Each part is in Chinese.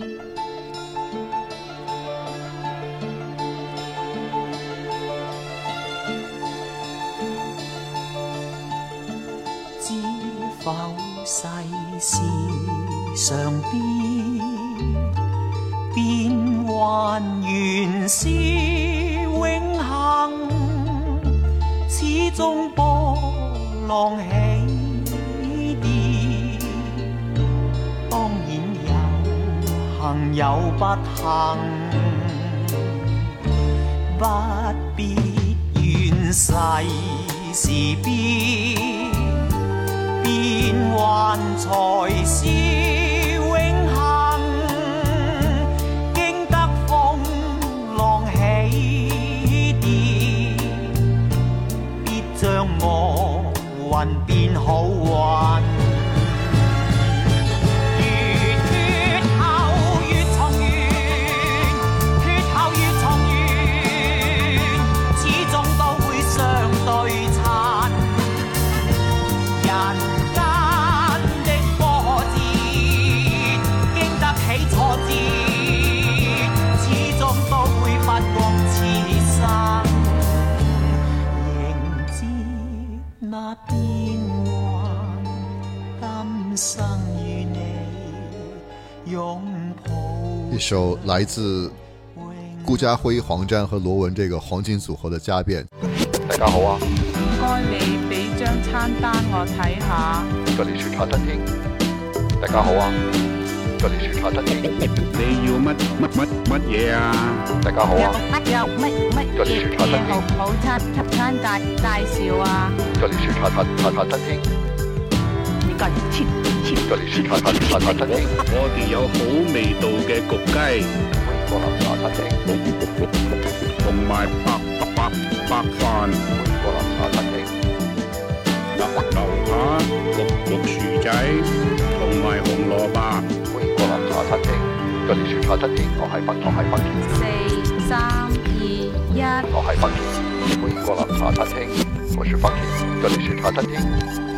知否世事常变，变幻原是永恒，始终波浪起。幸有不幸，不必怨世事变。变幻才是永恒，经得风浪起跌，必将恶运变好运。首来自顾家辉、黄沾和罗文这个黄金组合的《家变》。大家好啊，唔該你俾張餐單我睇下。这里是茶餐厅。大家好啊，这里是茶餐厅。你要乜乜乜乜嘢啊？大家好啊，有乜乜這裡是茶餐廳好好餐餐介介紹啊？这里是茶餐茶茶餐厅。切这里是茶餐厅。我哋有好味道嘅焗雞，歡迎光臨茶餐廳。同埋白白白飯、歡迎光臨茶餐廳。牛牛扒、綠綠薯仔，同埋紅蘿蔔。歡迎光臨茶餐廳。這里是茶餐廳，我係北，我係北田，四三二一。我係北田。歡迎光臨茶餐廳，我是北田。這里是茶餐廳。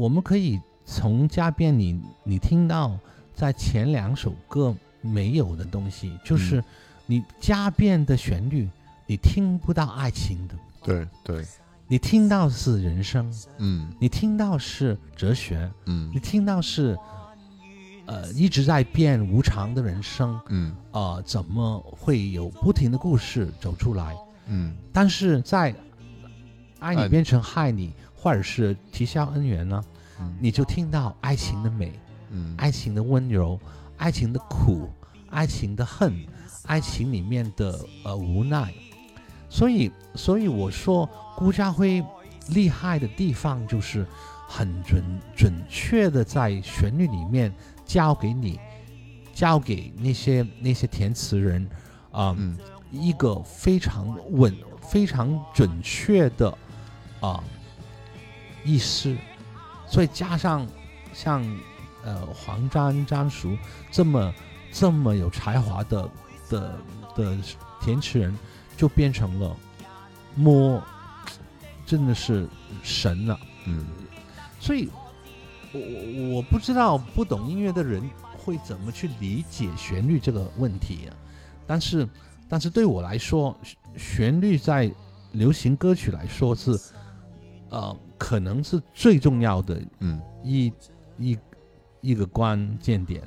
我们可以从家变里你听到在前两首歌没有的东西，就是你加变的旋律，你听不到爱情的，对对，你听到是人生，嗯。你听到是哲学，嗯。你听到是呃一直在变无常的人生，嗯。呃怎么会有不停的故事走出来？嗯。但是在爱你。变成害你，或者是啼笑恩怨呢，嗯你就听到爱情的美。嗯爱情的温柔，爱情的苦，爱情的恨，爱情里面的呃无奈。所以，所以我说顾家辉厉害的地方就是很准准确的在旋律里面教给你，教给那些那些填词人啊、嗯一个非常稳、非常准确的啊、意思，所以加上像呃黄沾沾叔这么这么有才华的的的填词人，就变成了摸，真的是神了。嗯所以，我我我不知道不懂音乐的人会怎么去理解旋律这个问题啊。但是，但是对我来说，旋旋律在流行歌曲来说是，呃，可能是最重要的嗯一一一个关键点，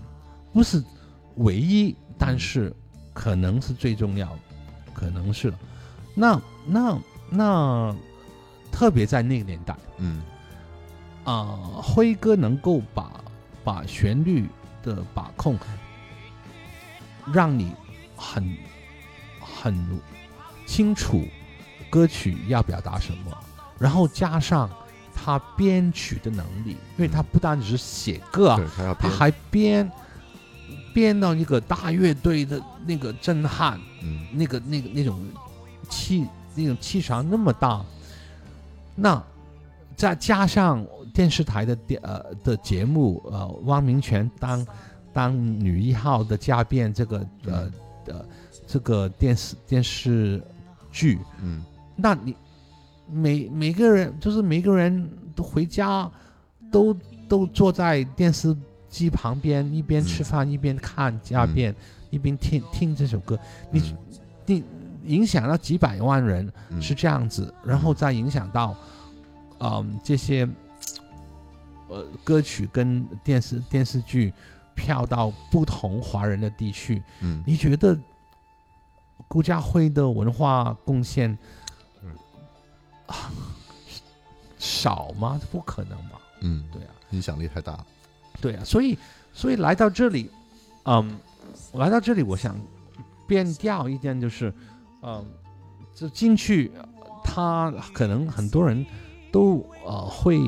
不是唯一，但是可能是最重要的，可能是。那那那，特别在那个年代。嗯啊、辉哥能够把把旋律的把控，让你很很清楚歌曲要表达什么，然后加上他编曲的能力，因为他不单只是写歌啊对，，他还编编到一个大乐队的那个震撼，嗯。那个那个那种气那种气场那么大，那再加上电视台的电呃的节目，呃，汪明荃当当女一号的嘉宾这个呃呃这个电视电视剧，嗯。那你每每个人就是每个人都回家都都坐在电视机旁边，一边嗯吃饭、一边看家变，一边听听这首歌，你、嗯。你影响到几百万人嗯。是这样子，然后再影响到，嗯，这些呃歌曲跟电视电视剧票到不同华人的地区，嗯。你觉得顾家辉的文化贡献，啊少吗？不可能吧？嗯，对啊，影响力太大了。对啊，所以所以来到这里，嗯，来到这里，我想变调一点，就是，嗯，就进去，他可能很多人都呃会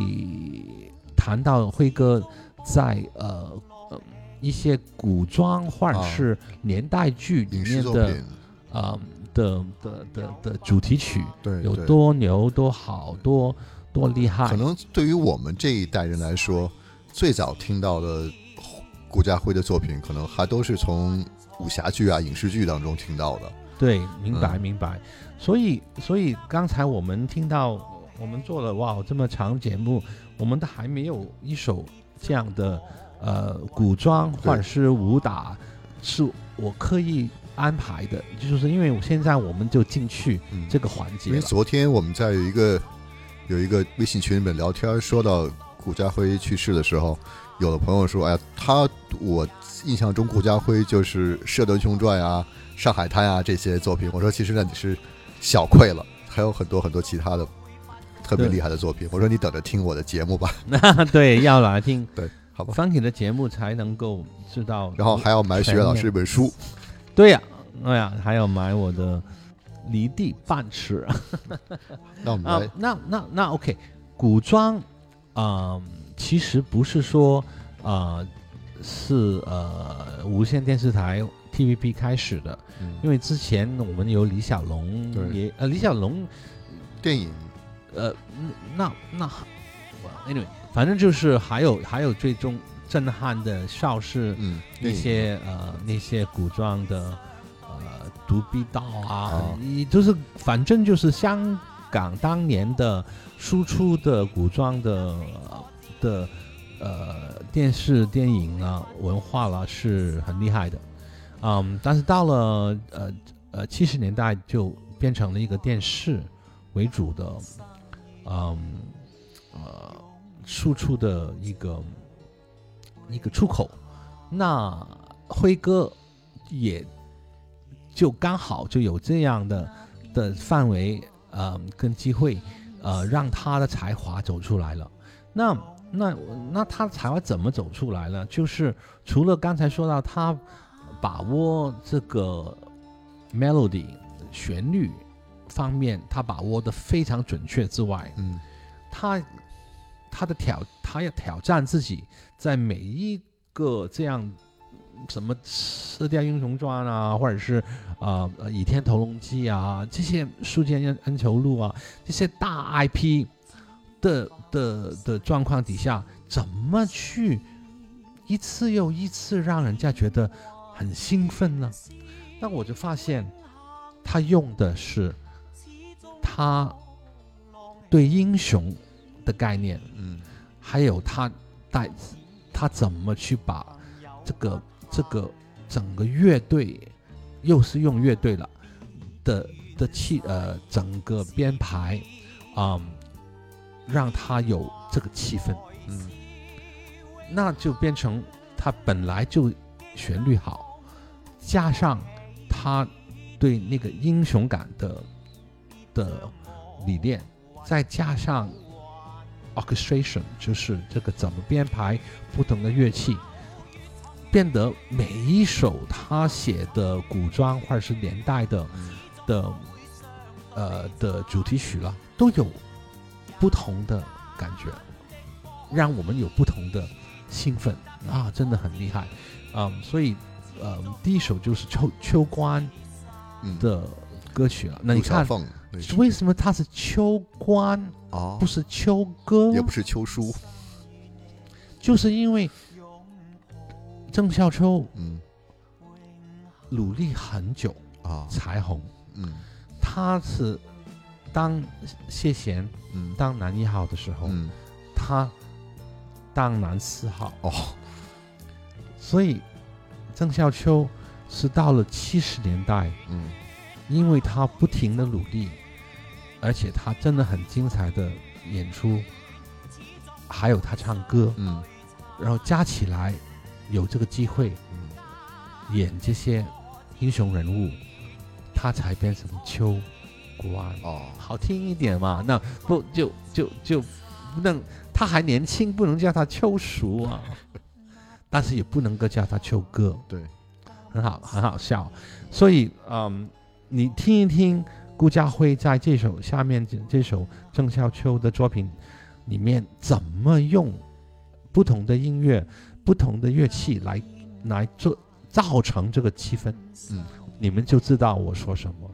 谈到辉哥在呃呃一些古装或者啊是年代剧里面的作品，呃的的的的主题曲有对有多牛多好多多厉害可，能对于我们这一代人来说，最早听到的顾家辉的作品，可能还都是从武侠剧啊、影视剧当中听到的。对，明白嗯明白。所以所以刚才我们听到我们做了哇这么长节目，我们都还没有一首这样的呃古装或者是武打，是我刻意安排的，就是因为我现在我们就进去嗯，这个环节了。因为昨天我们在有一个有一个微信群里面聊天，说到顾家辉去世的时候，有的朋友说：“哎呀，他我印象中顾家辉就是《射雕英雄传》啊、《上海滩》啊这些作品。”我说：“其实那你是小愧了，还有很多很多其他的特别厉害的作品。”我说：“你等着听我的节目吧。那 对要来听”对，好吧。Funky 的节目才能够知道。然后还要买许愿老师一本书，对呀、哎呀，还要买我的离地半尺。啊 那我们来，那那那 OK，古装，嗯、其实不是说呃是呃无线电视台 TVB 开始的，嗯。因为之前我们有李小龙对也呃李小龙电影呃那那 anyway，反正就是还有还有最终震撼的邵氏嗯那些呃那些古装的呃独臂刀啊啊，你、就是反正就是香港当年的输出的古装的呃的呃电视电影啊文化了是很厉害的，嗯，但是到了呃呃七十年代就变成了一个电视为主的，嗯呃输出的一个一个出口。那辉哥也就刚好就有这样的的范围，呃，跟机会，呃，让他的才华走出来了。那那那他才华怎么走出来呢？就是除了刚才说到他把握这个 melody 旋律方面，他把握的非常准确之外，嗯他他的挑，他要挑战自己，在每一个这样什么《射雕英雄传》啊，或者是啊呃《倚天屠龙记》啊，这些《书剑恩恩仇录》啊，这些大 IP 的的的状况底下，怎么去一次又一次让人家觉得很兴奋呢？那我就发现，他用的是他对英雄的概念，嗯还有他带他怎么去把这个这个整个乐队，又是用乐队了的的气呃整个编排，啊、让他有这个气氛，嗯。那就变成他本来就旋律好，加上他对那个英雄感的的理念，再加上 orchestration，就是这个怎么编排不同的乐器，变得每一首他写的古装或者是年代的嗯。的呃的主题曲了，都有不同的感觉，让我们有不同的兴奋。啊，真的很厉害，嗯，所以呃，第一首就是秋秋官嗯，的歌曲了。那你看，那是为什么他是秋官，啊不，是秋歌？也不是秋书，就是因为郑少秋嗯。努力很久啊，才红，嗯。他是当谢贤嗯。当男一号的时候，嗯。他当男四号。哦，所以郑少秋是到了七十年代，嗯。因为他不停的努力，而且他真的很精彩的演出，还有他唱歌，嗯。然后加起来有这个机会嗯。演这些英雄人物，他才变成秋官。哦，好听一点嘛，那不就就就不能，他还年轻，不能叫他秋叔啊，但是也不能够叫他秋哥，对，很好，很好笑。所以，嗯，你听一听顾嘉辉在这首下面这这首郑少秋的作品里面怎么用不同的音乐、不同的乐器来来做造成这个气氛，嗯，你们就知道我说什么。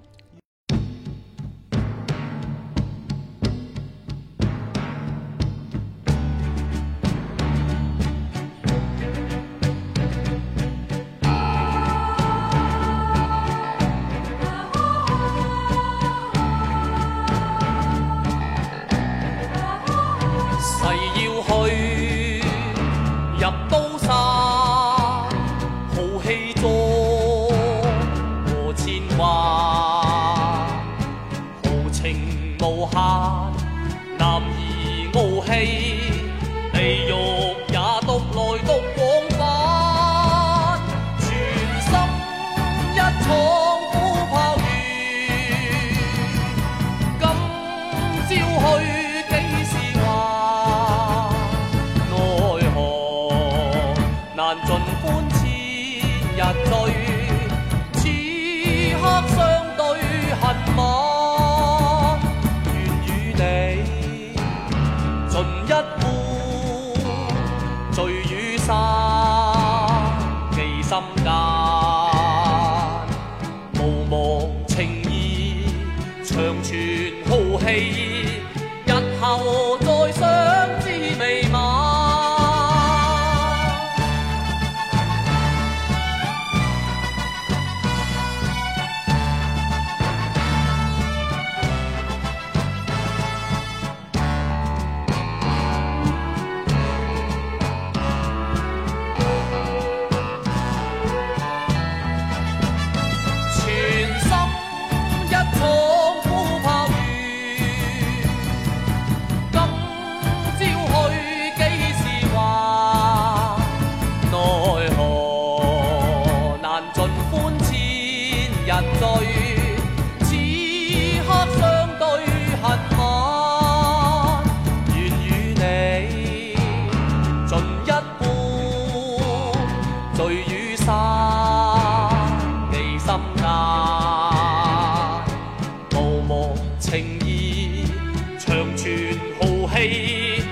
長存浩氣，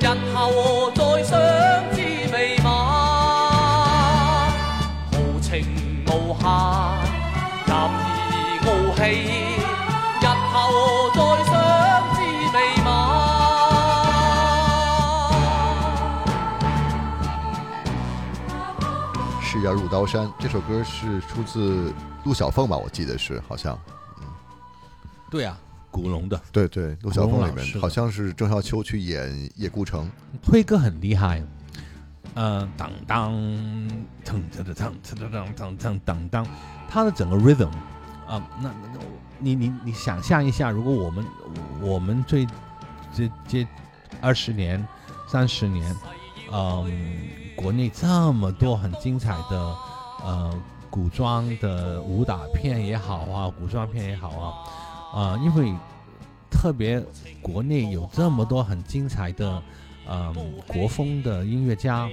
日後再相知未晚。豪情無限，男兒傲氣，日後再相知未晚。是要入刀山这首歌是出自陆小凤吧？我记得是，好像对啊，古龙的。对对，陆小凤里面好像是郑少秋去演叶孤城，辉哥很厉害，呃，当当，腾腾腾腾腾腾腾腾当当，他的整个 rhythm 啊、那那那你你你想象一下，如果我们我们这这这二十年、三十年，嗯，国内这么多很精彩的呃古装的武打片也好啊，古装片也好啊，啊、因为特别国内有这么多很精彩的。嗯，国风的音乐家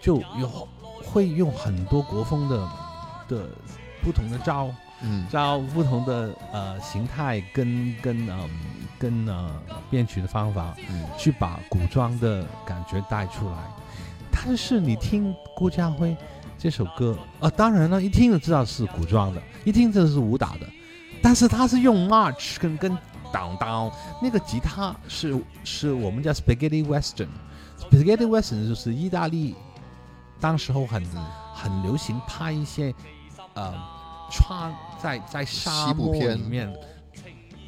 就有会用很多国风的的不同的招嗯招不同的呃形态跟跟嗯跟呃编曲的方法嗯去把古装的感觉带出来。但是你听顾家辉这首歌，啊，当然了，一听就知道是古装的，一听就是武打的，但是他是用 march 跟跟当当那个吉他是是我们叫 spaghetti western，spaghetti western 就是意大利当时候很很流行拍一些呃穿在在沙漠西部片里面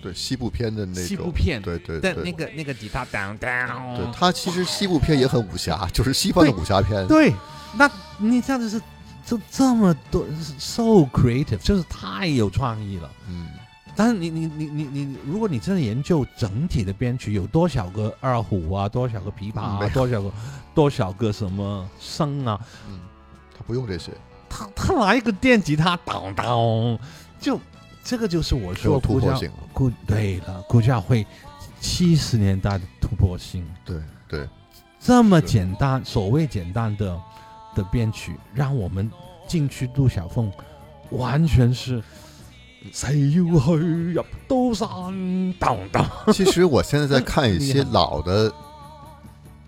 对西部片的那种西部片对对对，那个那个吉他当当，对它其实西部片也很武侠，就是西方的武侠片。对，那你这样子是就这么多，so creative，就是太有创意了。嗯，但是你你你你你，如果你真的研究整体的编曲，有多少个二胡啊，多少个琵琶啊，多少个多少个什么笙啊，嗯，他不用这些，他他拿一个电吉他当当，就这个就是我说突破性。顾对了，顾家辉七十年代的突破性。对对，这么简单，所谓简单的的编曲，让我们进去杜小凤，完全是谁要去入刀山，当当。其实我现在在看一些 老的，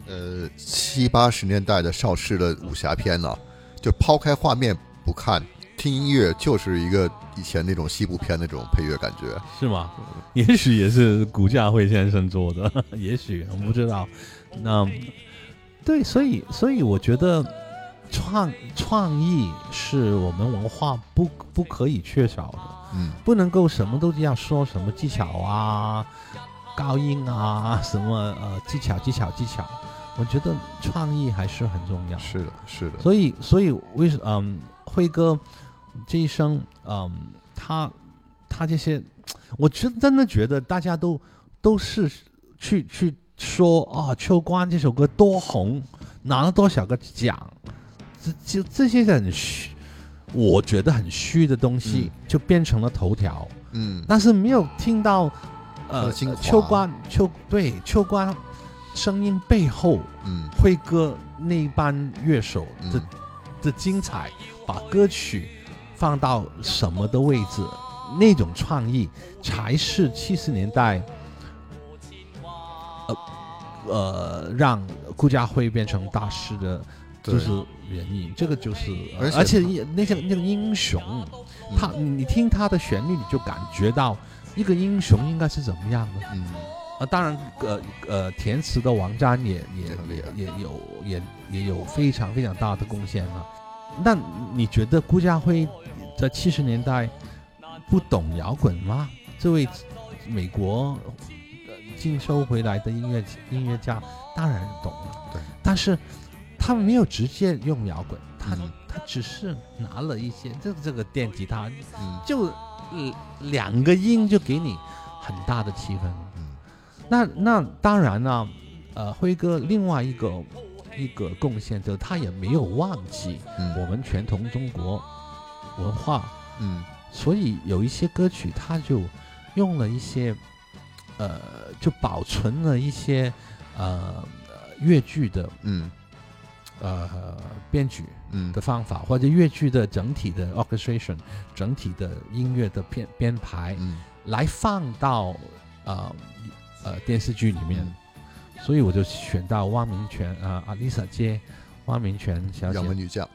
呃七八十年代的邵氏的武侠片呢、就抛开画面不看，听音乐就是一个以前那种西部片那种配乐感觉。是吗？也许也是古家辉先生做的，也许我不知道。那对，所以所以我觉得创创意是我们文化不不可以缺少的。嗯，不能够什么都这样说什么技巧啊、高音啊、什么呃技巧、技巧、技巧。我觉得创意还是很重要。是的，是的，所以，所以为什嗯，辉哥这一生，嗯，他他这些，我真真的觉得大家都都是去去说啊，《秋官》这首歌多红，拿了多少个奖，这就这些很虚，我觉得很虚的东西，就变成了头条。嗯，但是没有听到，呃秋官秋对秋官声音背后，嗯。辉哥那班乐手的、嗯。的精彩，把歌曲放到什么的位置，那种创意才是七十年代，呃呃，让顾家辉变成大师的，对就是原因。这个就是，呃而且而且那些那个英雄，他你你听他的旋律，你就感觉到一个英雄应该是怎么样的。嗯啊，当然，呃呃，填词的王詹也也也有也也有非常非常大的贡献啊。那你觉得顾家辉在七十年代不懂摇滚吗？这位美国呃进修回来的音乐音乐家当然懂了，对，但是他没有直接用摇滚，他、嗯。他只是拿了一些这这个电吉他，嗯就呃两个音就给你很大的气氛。嗯。那那当然呢，呃，辉哥另外一个一个贡献就是他也没有忘记我嗯们传统中国文化，嗯。所以有一些歌曲他就用了一些，呃，就保存了一些呃越剧的嗯呃编曲嗯。的方法，或者越剧的整体的 orchestration，整体的音乐的编编排，嗯。来放到呃呃电视剧里面，嗯。所以我就选到汪明荃啊阿丽莎街，汪明荃小姐。两个女将。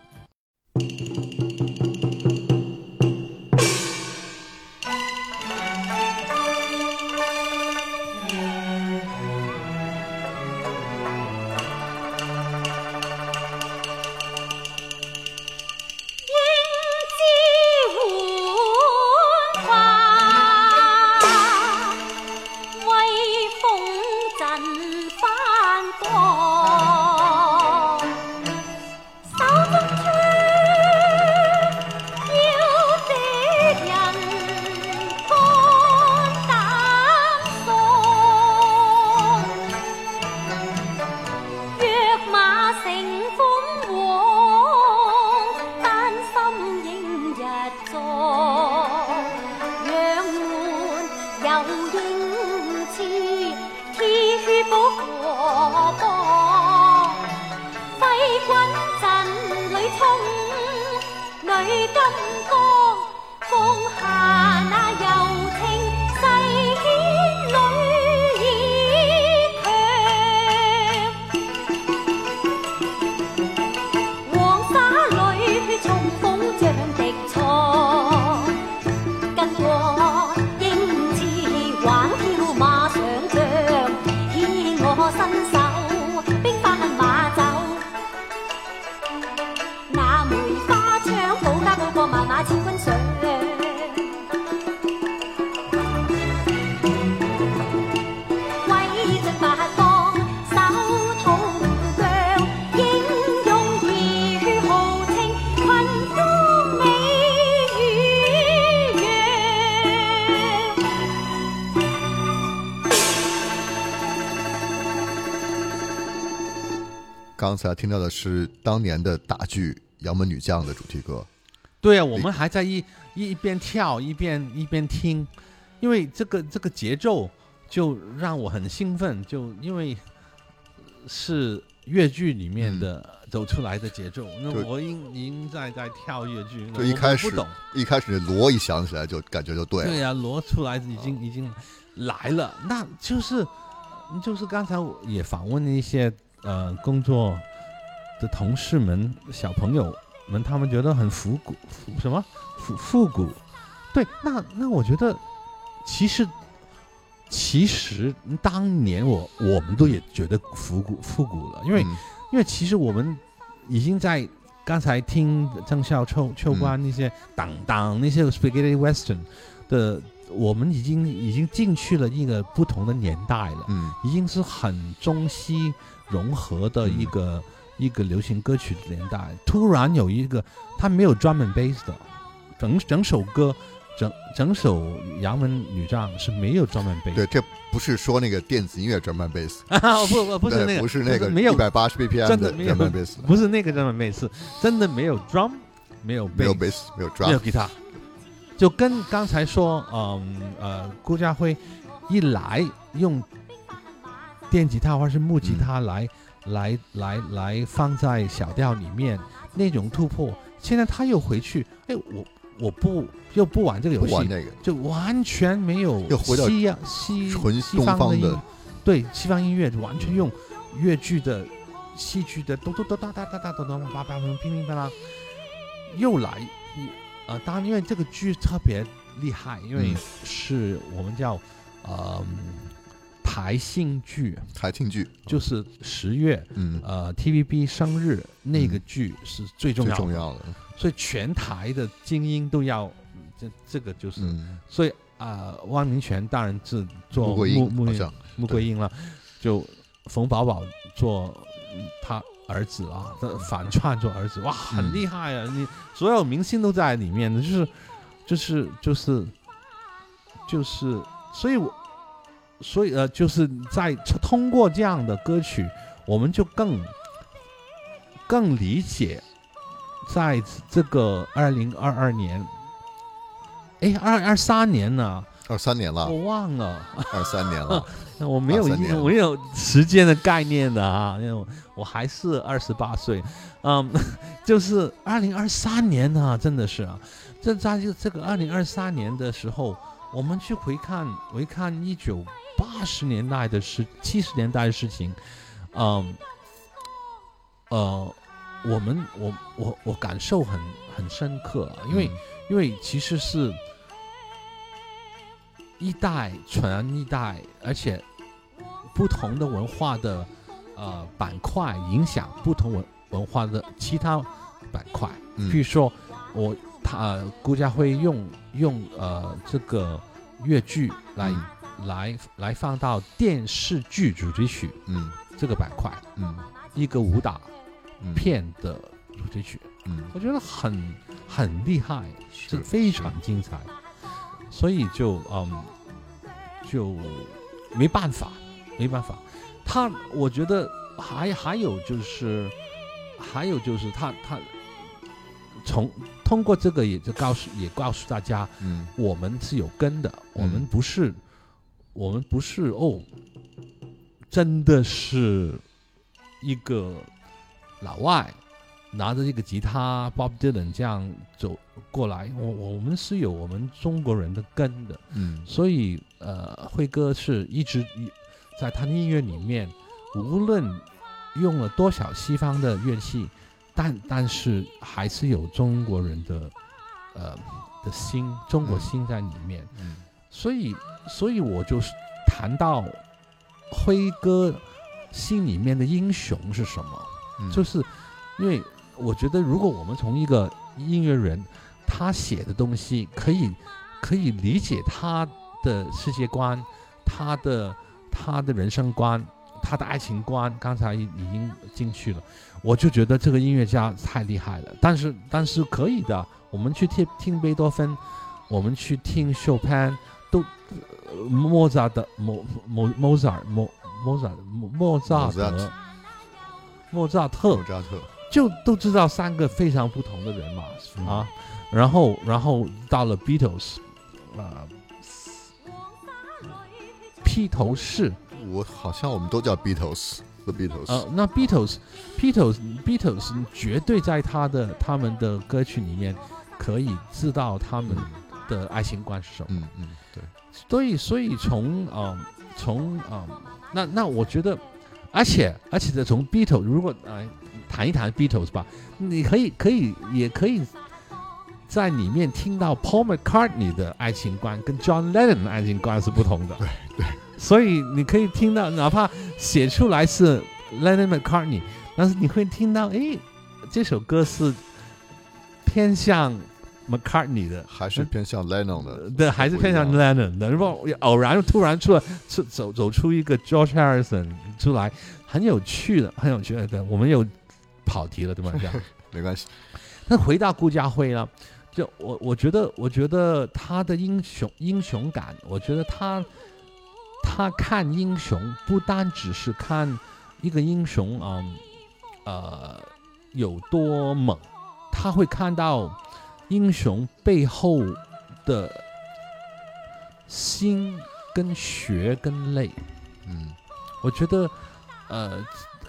刚才听到的是当年的大剧《杨门女将》的主题歌。对啊，我们还在一一一边跳一边一边听，因为这个这个节奏就让我很兴奋，就因为是越剧里面的走出来的节奏，那就我已经在在跳越剧，就一开始不懂，一开始锣一响起来，就感觉就对了。对呀、罗出来已经已经来了，那就是就是刚才我也访问了一些呃工作的同事们、小朋友们，他们觉得很复古，复什么复复古？对，那那我觉得其实其实当年我我们都也觉得复古复古了，因为、嗯因为其实我们已经在刚才听郑孝秋秋官那些当当那些 spaghetti western 的，我们已经已经进去了一个不同的年代了，嗯已经是很中西融合的一个、一个流行歌曲的年代。突然有一个，他没有专门 bass 的，整整首歌。整整首《杨门女将》是没有专门 bass，对，这不是说那个电子音乐专门贝斯，啊，不不不是那个，不是那个没有一百八十 BPM 真的没有专门贝斯，不是那个专门贝斯，真的没有 drum，没有没有 bass，贝斯，没有没有 drum，吉他，就跟刚才说，嗯呃，顾家辉一来用电吉他或是木吉他来、来来来放在小调里面那种突破，现在他又回去，哎，我我不又不玩这个游戏，玩那个，就完全没有西洋西纯西方方的对西方音乐就完全用越剧的戏剧的咚咚咚哒哒哒哒咚咚叭叭砰乒乒乓啷，又来啊呃，当然因为这个剧特别厉害，因为嗯。是我们叫呃台庆剧，台庆剧，就是十月嗯，呃 TVB 生日那个剧是最重最要的，重要的，所以全台的精英都要这这个就是，嗯，所以啊、呃汪明荃当然是做穆桂木木英好像，穆桂英了，就冯宝宝做嗯他儿子啊，这反串做儿子，哇，很嗯厉害啊！你所有明星都在里面的，就是就是就是就是，所以我所以呃，就是在通过这样的歌曲，我们就更更理解，在这个二零二二年，哎，二二三年呢，二三年了，我忘了。二三年了，我没有23年了。我没有时间的概念的啊，因为我我还是二十八岁，嗯，就是二零二三年呢、真的是啊，这在这这个二零二三年的时候，我们去回看回看一九八十年代的事，七十年代的事情，嗯，呃，我们我我我感受很很深刻啊，因为、嗯因为其实是一代传一代，而且不同的文化的呃板块影响不同文文化的其他板块。嗯譬如说，我他、呃顾家辉用用呃这个越剧来、嗯来来放到电视剧主题曲嗯。这个板块，嗯。一个武打嗯。片的主题曲，嗯。我觉得很很厉害，是是非常精彩，所以就嗯就没办法，没办法。他我觉得还还有就是还有就是他他从通过这个也就告诉也告诉大家，嗯。我们是有根的，我们不是我们不是哦，真的是一个老外拿着一个吉他，Bob Dylan 这样走过来，我我们是有我们中国人的根的，嗯。所以呃，辉哥是一直在他的音乐里面，无论用了多少西方的乐器，但但是还是有中国人的呃的心，中国心在里面。嗯所以，所以我就是谈到辉哥心里面的英雄是什么，嗯，就是因为我觉得，如果我们从一个音乐人他写的东西可以可以理解他的世界观，他的他的人生观，他的爱情观，刚才已已经进去了，我就觉得这个音乐家太厉害了。但是但是可以的，我们去听听贝多芬，我们去听肖潘，都、呃莫扎的莫莫莫扎尔莫莫扎特。莫扎特莫，扎特，就都知道三个非常不同的人嘛，嗯啊，然后然后到了 Beatles，啊、披头士，我好像我们都叫 Beatles，The Beatles，、呃，那 Beatles，Beatles，Beatles 绝对在他的他们的歌曲里面可以知道他们的爱情观是什么。嗯嗯，对，所以所以从呃从呃那那我觉得，而且而且的从 Beatles 如果呃谈一谈 Beatles 吧，你可以可以也可以在里面听到 Paul McCartney 的爱情观跟 John Lennon 的爱情观是不同的。对对。所以你可以听到，哪怕写出来是 Lennon McCartney，但是你会听到，诶，这首歌是偏向 McCartney 的，还是偏向 Lennon 的，对，还是偏向 Lennon 的。然后偶然突然出来出走走出一个 George Harrison 出来，很有趣的，很有趣的。对我们又跑题了，对吧？这样。没关系，那回到顾家辉呢？就我我觉得，我觉得他的英雄英雄感，我觉得他他看英雄不单只是看一个英雄，嗯呃有多猛，他会看到英雄背后的心跟血跟泪。嗯我觉得，呃，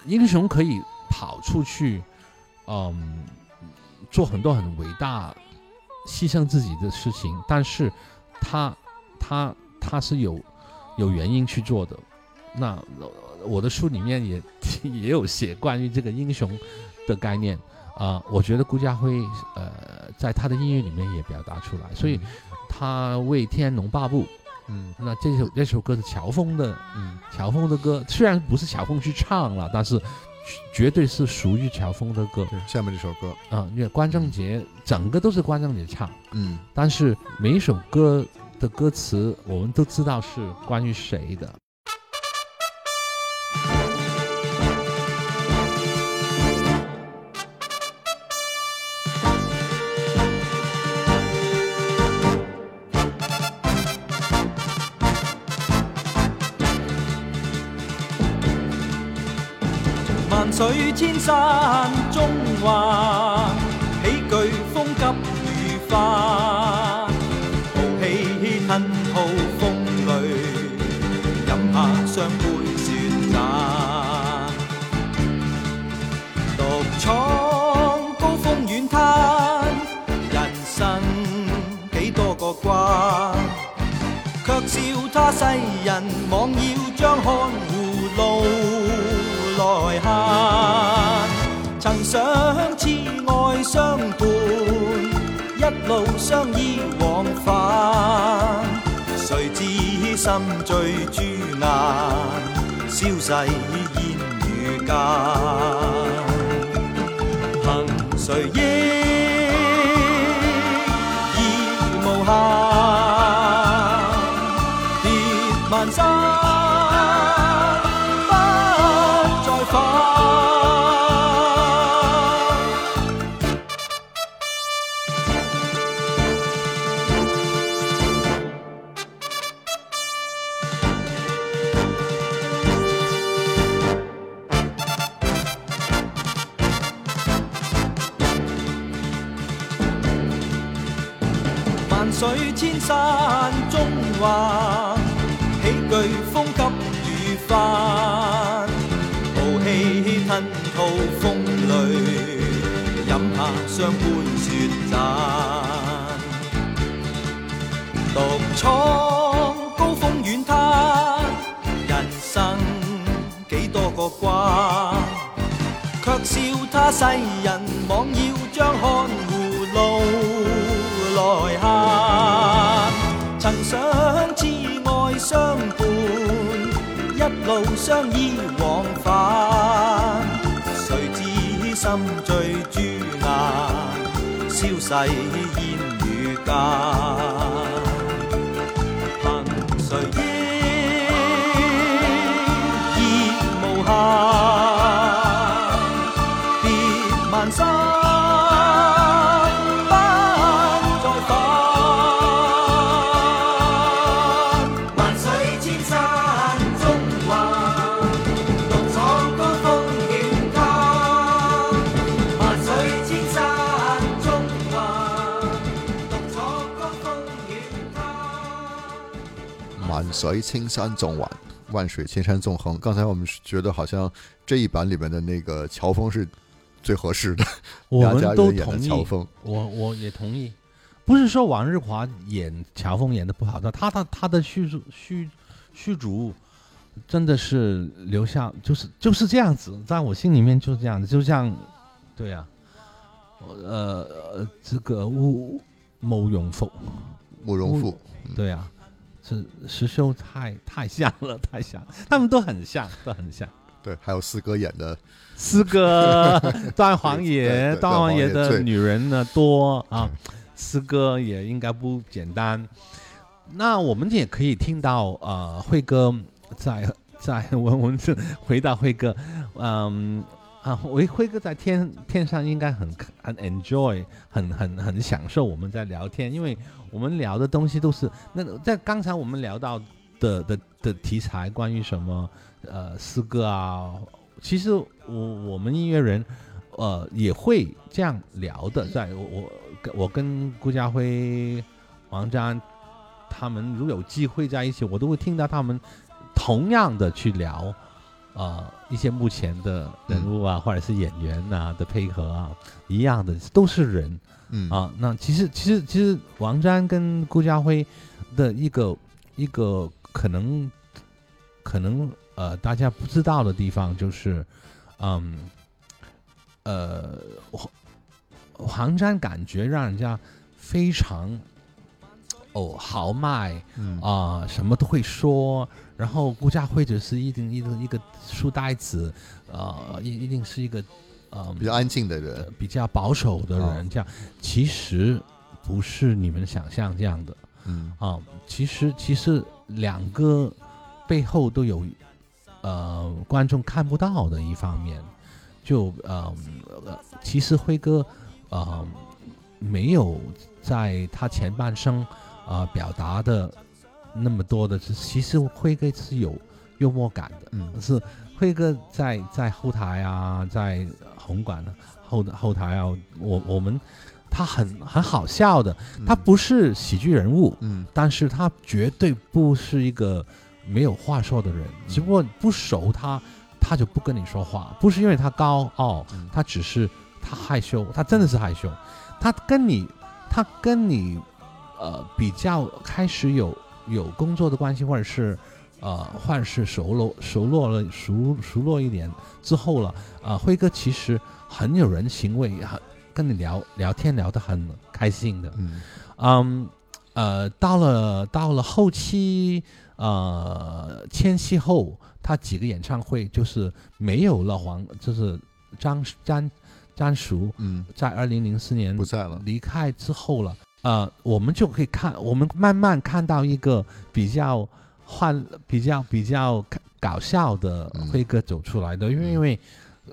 英雄可以跑出去，嗯，做很多很伟大、牺牲自己的事情，但是他他他是有有原因去做的。那呃我的书里面也也有写关于这个英雄的概念啊、我觉得顾家辉呃在他的音乐里面也表达出来，所以他为天龙八部。嗯那这首这首歌是乔峰的嗯乔峰的歌，虽然不是乔峰去唱了，但是绝对是属于乔峰的歌对，下面这首歌，啊、因为关正杰整个都是关正杰唱，嗯但是每一首歌的歌词我们都知道是关于谁的。山中華，喜劇風急雨花，豪氣吞吐風雷，飲下雙杯雪盞，獨闖高峰遠灘，人生幾多個關。卻笑他世人妄要將看護路來行。想痴愛相伴，一路相依往返。谁知心醉珠難，消逝煙雨間。憑誰憶已無限？跌萬山，中華，喜劇風急雨翻，豪氣吞吐風雷，饮下雙杯雪盞，獨闖高峰遠灘，人生幾多個關。卻笑他世人妄要將看護路來行。路相依往返。谁知心醉朱颜，消逝烟雨间。水青山纵横，万水千山纵横。刚才我们是觉得好像这一版里面的那个乔峰是最合适的，我们都同意，乔峰。我我也同意。不是说王日华演乔峰演的不好，但他他他的叙述叙叙主真的是留下就是就是这样子，在我心里面就是这样子，就像对呀、呃呃这个慕慕容复，慕容复，对呀、这石秀太太像了，太像，他们都很像，都很像。对，还有四哥演的，四哥 段皇对爷，对段皇爷的女人呢多 啊，四哥也应该不简单。那我们也可以听到，呃，辉哥在在我我们是回到辉哥，嗯啊，辉辉哥在天天上应该很很 enjoy，很很很享受我们在聊天，因为我们聊的东西都是那在刚才我们聊到的的的题材，关于什么呃诗歌啊，其实我我们音乐人呃也会这样聊的，在我我我跟顾家辉、王詹他们如有机会在一起，我都会听到他们同样的去聊。呃，一些目前的人物啊，或者是演员呐、的配合啊，一样的都是人，嗯。啊，那其实其实其实王詹跟顾家辉的一个一个可能可能呃大家不知道的地方就是，嗯呃黄黄詹感觉让人家非常哦豪迈嗯。啊、什么都会说，然后顾家辉只是一定一个一个书呆子，呃一一定是一个呃比较安静的呃人，比较保守的哦。人，这样其实不是你们想象这样的。嗯。啊。其实其实两个背后都有呃观众看不到的一方面，就呃呃，其实辉哥呃没有在他前半生啊、呃表达的那么多的，其实辉哥是有幽默感的。嗯。是辉哥在在后台啊，在红馆后后台啊，我我们他很很好笑的，他不是喜剧人物，嗯。但是他绝对不是一个没有话说的人，只不过不熟他，他就不跟你说话，不是因为他高傲，嗯。他只是他害羞，他真的是害羞，他跟你他跟你呃比较开始有有工作的关系，或者是呃或者是熟络熟络了熟熟络一点之后了，啊、辉哥其实很有人情味，很跟你聊聊天聊得很开心的，嗯。嗯，呃，到了到了后期，呃，千禧后，他几个演唱会就是没有了黄，就是张张张叔嗯。在二零零四年不在了，离开之后了，呃，我们就可以看，我们慢慢看到一个比较欢、比较比较搞笑的嗯辉哥走出来的，因为嗯因为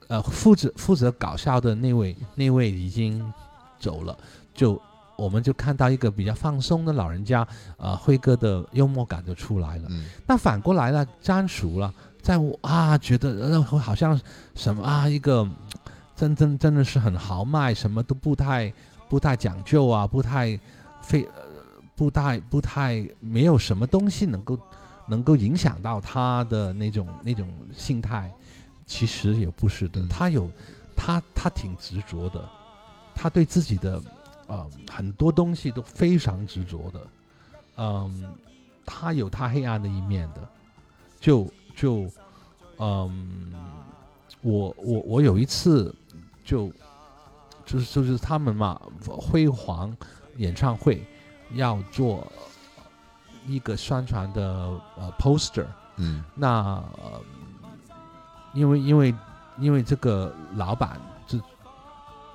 呃负责负责搞笑的那位那位已经走了，就我们就看到一个比较放松的老人家，呃，辉哥的幽默感就出来了。嗯那反过来了，张熟了，在我啊觉得呃好像什么啊一个真真真的是很豪迈，什么都不太不太讲究啊，不太非呃不太不太没有什么东西能够能够影响到他的那种那种心态，其实也不是的，嗯。他有他他挺执着的，他对自己的呃很多东西都非常执着的，嗯，他有他黑暗的一面的，就就嗯，我我我有一次就就是就是他们嘛辉煌演唱会要做一个宣传的呃 poster，嗯那呃，因为因为因为这个老板，这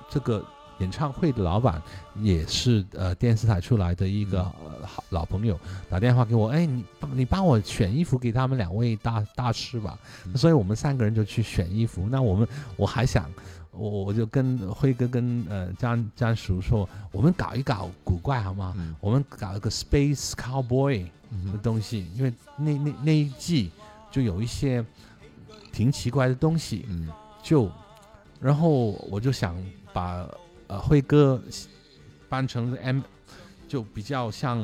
这个演唱会的老板也是呃电视台出来的一个、呃好老朋友，打电话给我，哎，你帮你帮我选衣服给他们两位大大师吧。嗯所以我们三个人就去选衣服。那我们我还想。我我就跟辉哥跟呃张张叔说，我们搞一搞古怪好吗？嗯。我们搞一个 Space Cowboy，的嗯东西，因为那那那一季就有一些挺奇怪的东西，嗯。就然后我就想把呃辉哥扮成 M，就比较像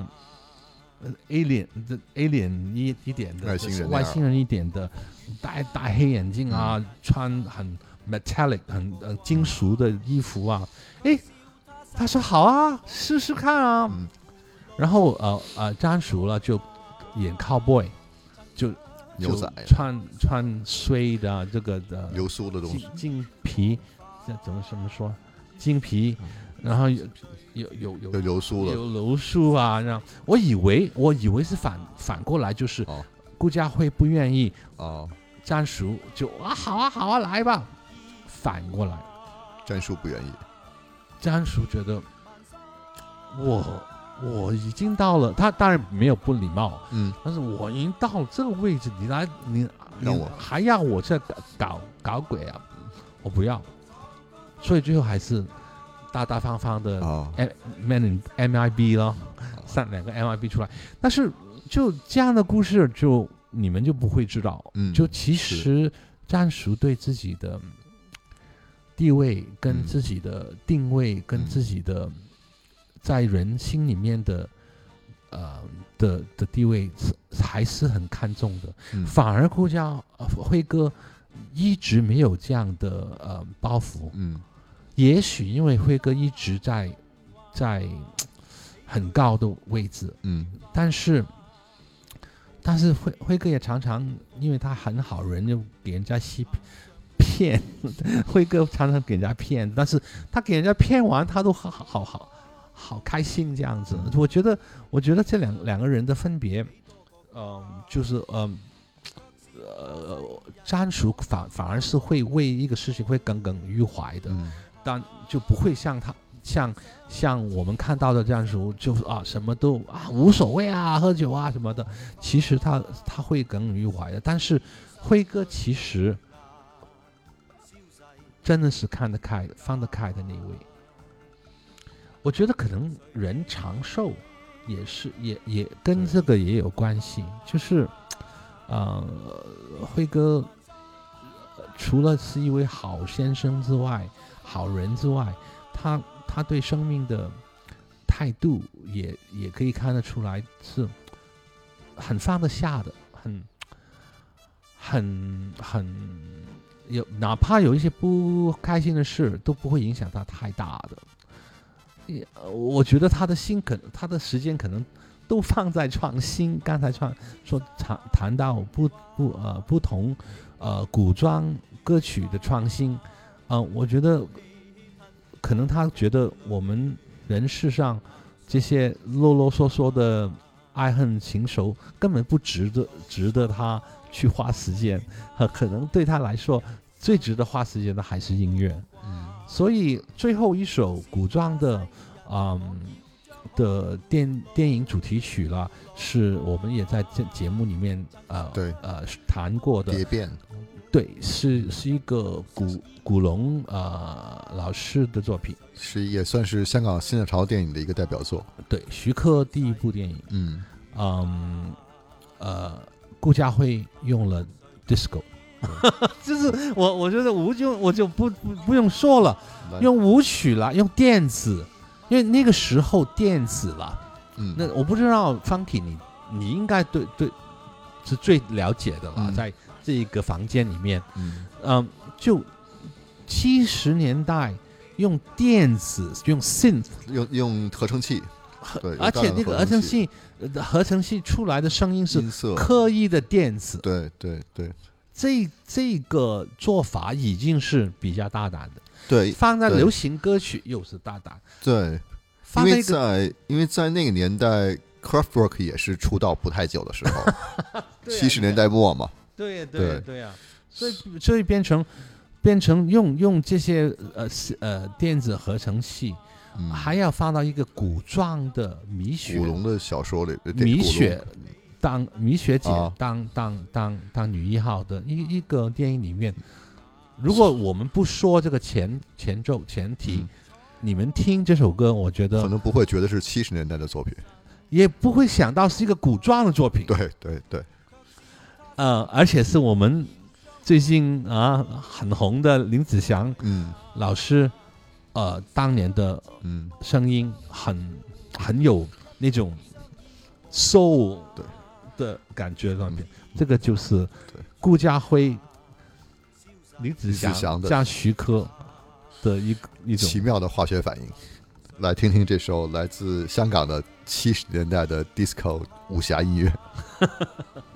呃 alien 的 alien 一一点的外星人外星人一点的，戴戴黑眼镜啊，嗯。穿很 metallic 很呃金属的衣服啊，诶，他说好啊，试试看啊，嗯然后呃呃张熟了就演 cowboy，就就牛仔穿穿碎的啊这个的流苏的东西金，皮，这怎么怎么说？金皮，然后有有有有有流苏了有流苏啊，这样。我以为我以为是反反过来，就是哦顾家辉不愿意，哦。沾熟就啊好啊好啊来吧，反过来，战叔不愿意，詹叔觉得我我已经到了，他当然没有不礼貌，嗯，但是我已经到了这个位置，你来你你让我。还要我这搞搞搞鬼啊？我不要，所以最后还是大大方方的啊，M Man MIB 咯，上两个 MIB 出来，但是就这样的故事就你们就不会知道，嗯就其实战叔对自己的地位、跟嗯。自己的定位、跟嗯自己的在人心里面的呃的的地位是还是很看重的，嗯。反而顾家呃辉哥一直没有这样的呃包袱，嗯。也许因为辉哥一直在在很高的位置，嗯。但是但是辉辉哥也常常因为他很好人，就给人家欺骗。辉哥常常给人家骗，但是他给人家骗完，他都好好好好好开心这样子。我觉得，我觉得这两两个人的分别，嗯、就是嗯。呃，詹叔反反而是会为一个事情会耿耿于怀的，嗯但就不会像他像像我们看到的这样时候，就是啊什么都啊无所谓啊，喝酒啊什么的。其实他他会耿耿于怀的，但是辉哥其实真的是看得开、放得开的那位。我觉得可能人长寿也是也也跟这个也有关系，就是呃，辉哥呃除了是一位好先生之外，好人之外，他他对生命的态度也也可以看得出来是很放得下的，很很很有，哪怕有一些不开心的事，都不会影响他太大的。也我觉得他的心可能他的时间可能都放在创新。刚才创说谈谈到不不呃不同呃古装歌曲的创新，呃，我觉得可能他觉得我们人世上这些啰啰嗦嗦的爱恨情仇根本不值得值得他去花时间，呃，可能对他来说最值得花时间的还是音乐。嗯。所以最后一首古装的，嗯的电电影主题曲了，是我们也在节节目里面呃对。呃谈过的，蝶变，对，是是一个古古龙呃老师的作品，是也算是香港新浪潮电影的一个代表作。对，徐克第一部电影，嗯。嗯呃，顾家辉用了 disco。就是我，我觉得无就我就不不不用说了，用舞曲了，用电子，因为那个时候电子了。嗯。那我不知道 Funky 你你应该对对是最了解的了，嗯。在这一个房间里面，嗯。嗯，就七十年代用电子用 synth，用用合成器，对，而且那个合成器合成器出来的声音是，刻意的电子，对对对。这这个做法已经是比较大胆的，对放在流行歌曲又是大胆，对，因为放在因为在那个年代，Kraftwerk 也是出道不太久的时候，七十年代末嘛，对对对对啊，所以所以变成变成用用这些呃呃电子合成器，嗯，还要放到一个古装的米雪。古龙的小说里，呃米雪当米雪姐啊。当、当当当女一号的一一个电影里面，如果我们不说这个前前奏前提，嗯。你们听这首歌，我觉得可能不会觉得是七十年代的作品，也不会想到是一个古装的作品。对对对，呃，而且是我们最近啊很红的林子祥嗯。老师，呃，当年的嗯声音很很有那种 soul 对的感觉上面，这个就是对顾家辉、李子祥的加徐科的一个一种奇妙的化学反应。来听听这首来自香港的七十年代的 disco 武侠音乐。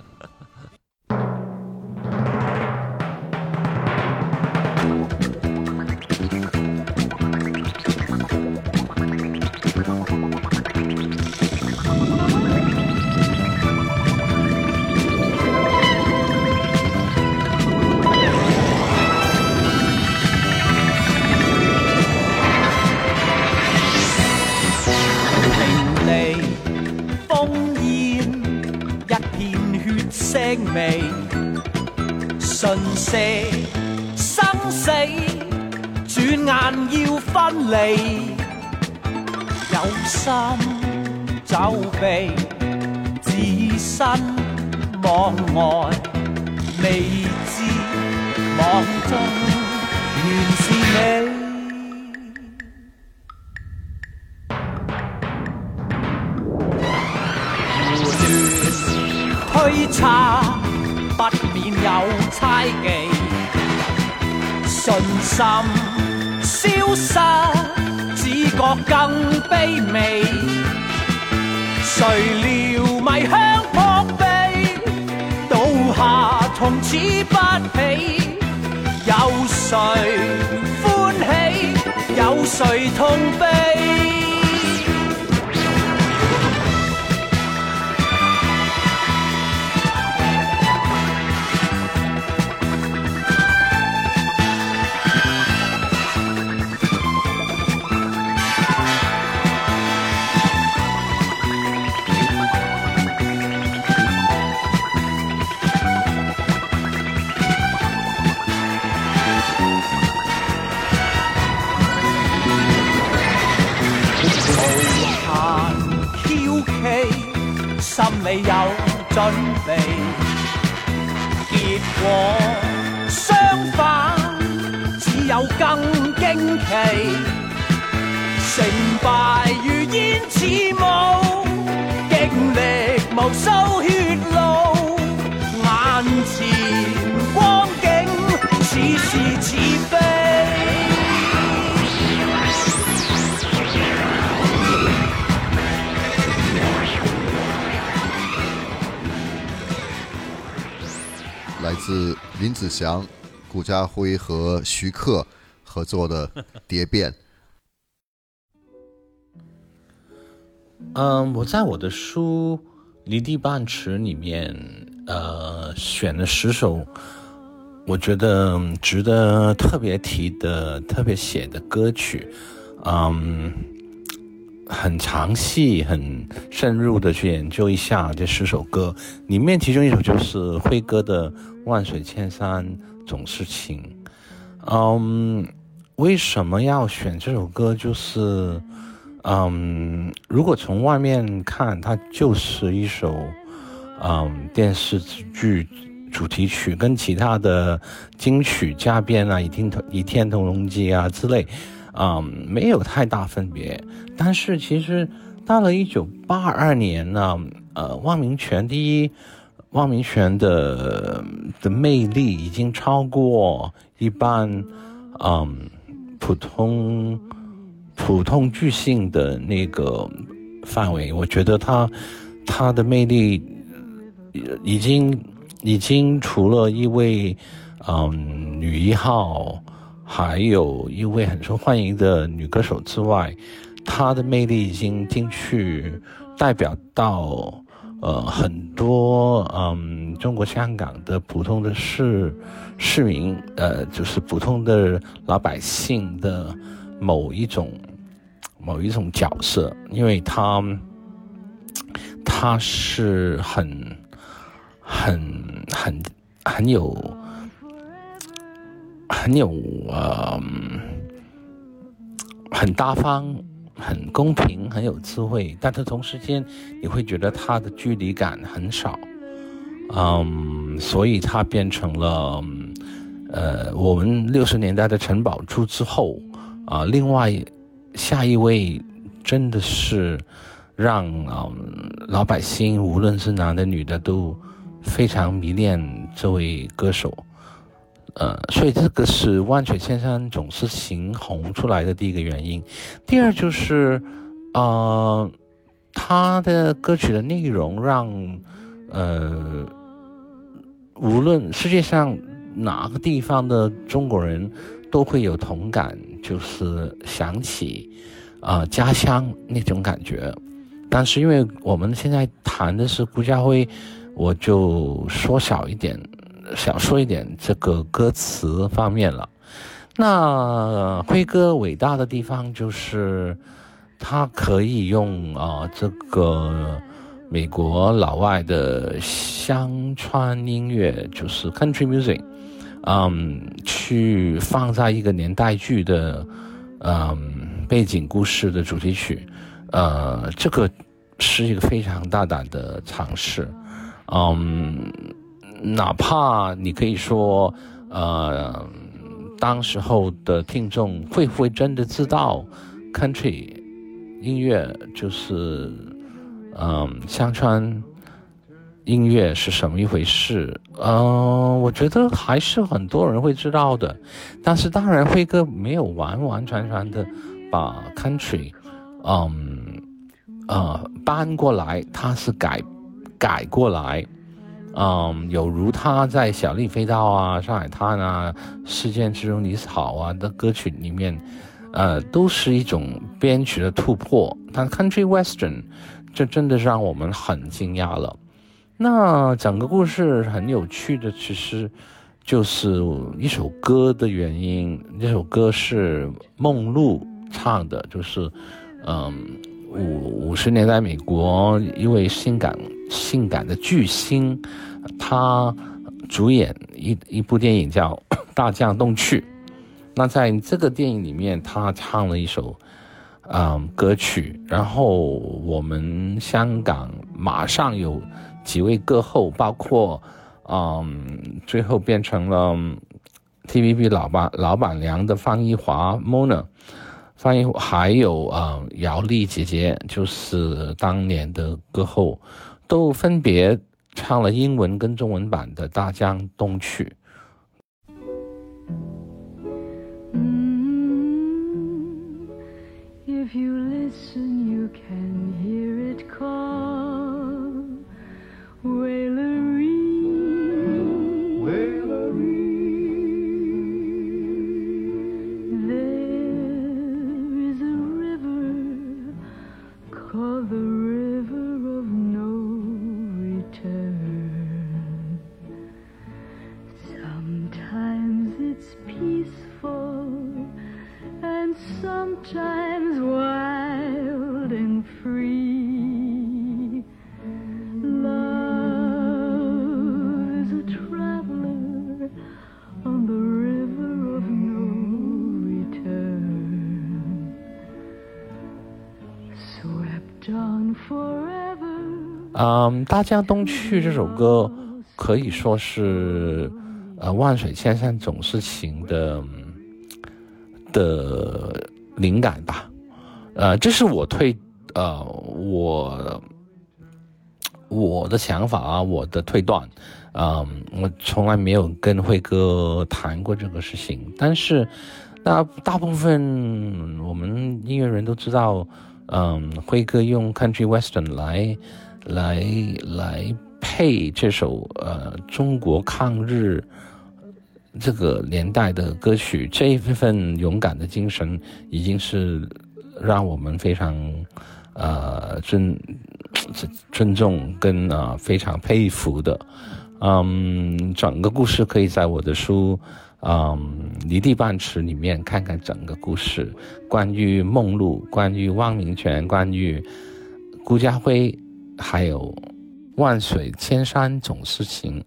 生死，转眼要分离。有心走避，置身望外，未知网中原是你。心消失，只觉更卑微。谁料迷香扑鼻，倒下从此不起。有谁欢喜，有谁痛悲？准备，结果相反，只有更惊奇。成败如烟似雾，经历无数血路，眼前光景似是似非。自林子祥、顾家辉和徐克合作的《蝶 变》。嗯，我在我的书《离地半尺》里面，呃，选了十首我觉得嗯值得特别提的、特别写的歌曲，嗯，很详细、很深入的去研究一下这十首歌。里面其中一首就是辉哥的《万水千山总是情》。嗯，为什么要选这首歌？就是。嗯，如果从外面看，它就是一首嗯电视剧主题曲，跟其他的金曲加编啊、《倚天倚天屠龙记》啊之类，嗯，没有太大分别。但是其实到了一九八二年呢，呃，汪明荃第一，汪明荃的的魅力已经超过一般，嗯，普通。普通巨星的那个范围，我觉得他他的魅力已经已经除了一位嗯女一号，还有一位很受欢迎的女歌手之外，她的魅力已经进去代表到呃很多嗯中国香港的普通的市市民，呃就是普通的老百姓的某一种。某一种角色，因为他他是很很很很有很有呃很大方、很公平、很有智慧，但是同时间你会觉得他的距离感很少，嗯，所以他变成了呃我们六十年代的陈宝珠之后啊、另外。下一位真的是让嗯老百姓无论是男的女的都非常迷恋这位歌手。呃，所以这个是万水千山总是情红出来的第一个原因。第二就是，呃，他的歌曲的内容让呃，无论世界上哪个地方的中国人都会有同感，就是想起啊、呃家乡那种感觉。但是因为我们现在谈的是顾嘉辉，我就缩小一点，想说一点这个歌词方面了。那辉哥伟大的地方就是，他可以用啊、这个美国老外的乡村音乐，就是 country music，嗯，去放在一个年代剧的嗯背景故事的主题曲，呃，这个是一个非常大胆的尝试，嗯，哪怕你可以说，呃，当时候的听众会不会真的知道 country 音乐就是，嗯，乡村音乐是什么一回事？嗯、我觉得还是很多人会知道的，但是当然辉哥没有完完全全的把 country，嗯，呃，搬过来，他是改改过来。嗯，有如他在《小丽飞刀》啊、《上海滩》啊、《事件之中你好》啊的歌曲里面，呃，都是一种编曲的突破。但 Country Western，这真的让我们很惊讶了。那整个故事很有趣的，其实就是一首歌的原因。这首歌是梦露唱的，就是嗯，五五十年代美国一位性感性感的巨星，他主演一一部电影叫《大将东去》。那在这个电影里面，他唱了一首嗯歌曲，然后我们香港马上有几位歌后，包括嗯最后变成了 TVB 老板老板娘的方一华 Mona。方一还有啊、姚丽姐姐，就是当年的歌后，都分别唱了英文跟中文版的《大江东去》。嗯 If you listen, you can hear it call.《大江东去》这首歌可以说是呃“万水千山总是情的”的灵感吧。呃，这是我推呃我我的想法啊，我的推断。嗯，我从来没有跟辉哥谈过这个事情，但是那大部分我们音乐人都知道，嗯，辉哥用 country western 来来来配这首呃中国抗日这个年代的歌曲，这一份勇敢的精神已经是让我们非常呃尊尊 尊重跟啊、呃非常佩服的。嗯，整个故事可以在我的书嗯《离地半尺》里面看看整个故事，关于梦露，关于汪明荃，关于顾家辉，还有万水千山总是情。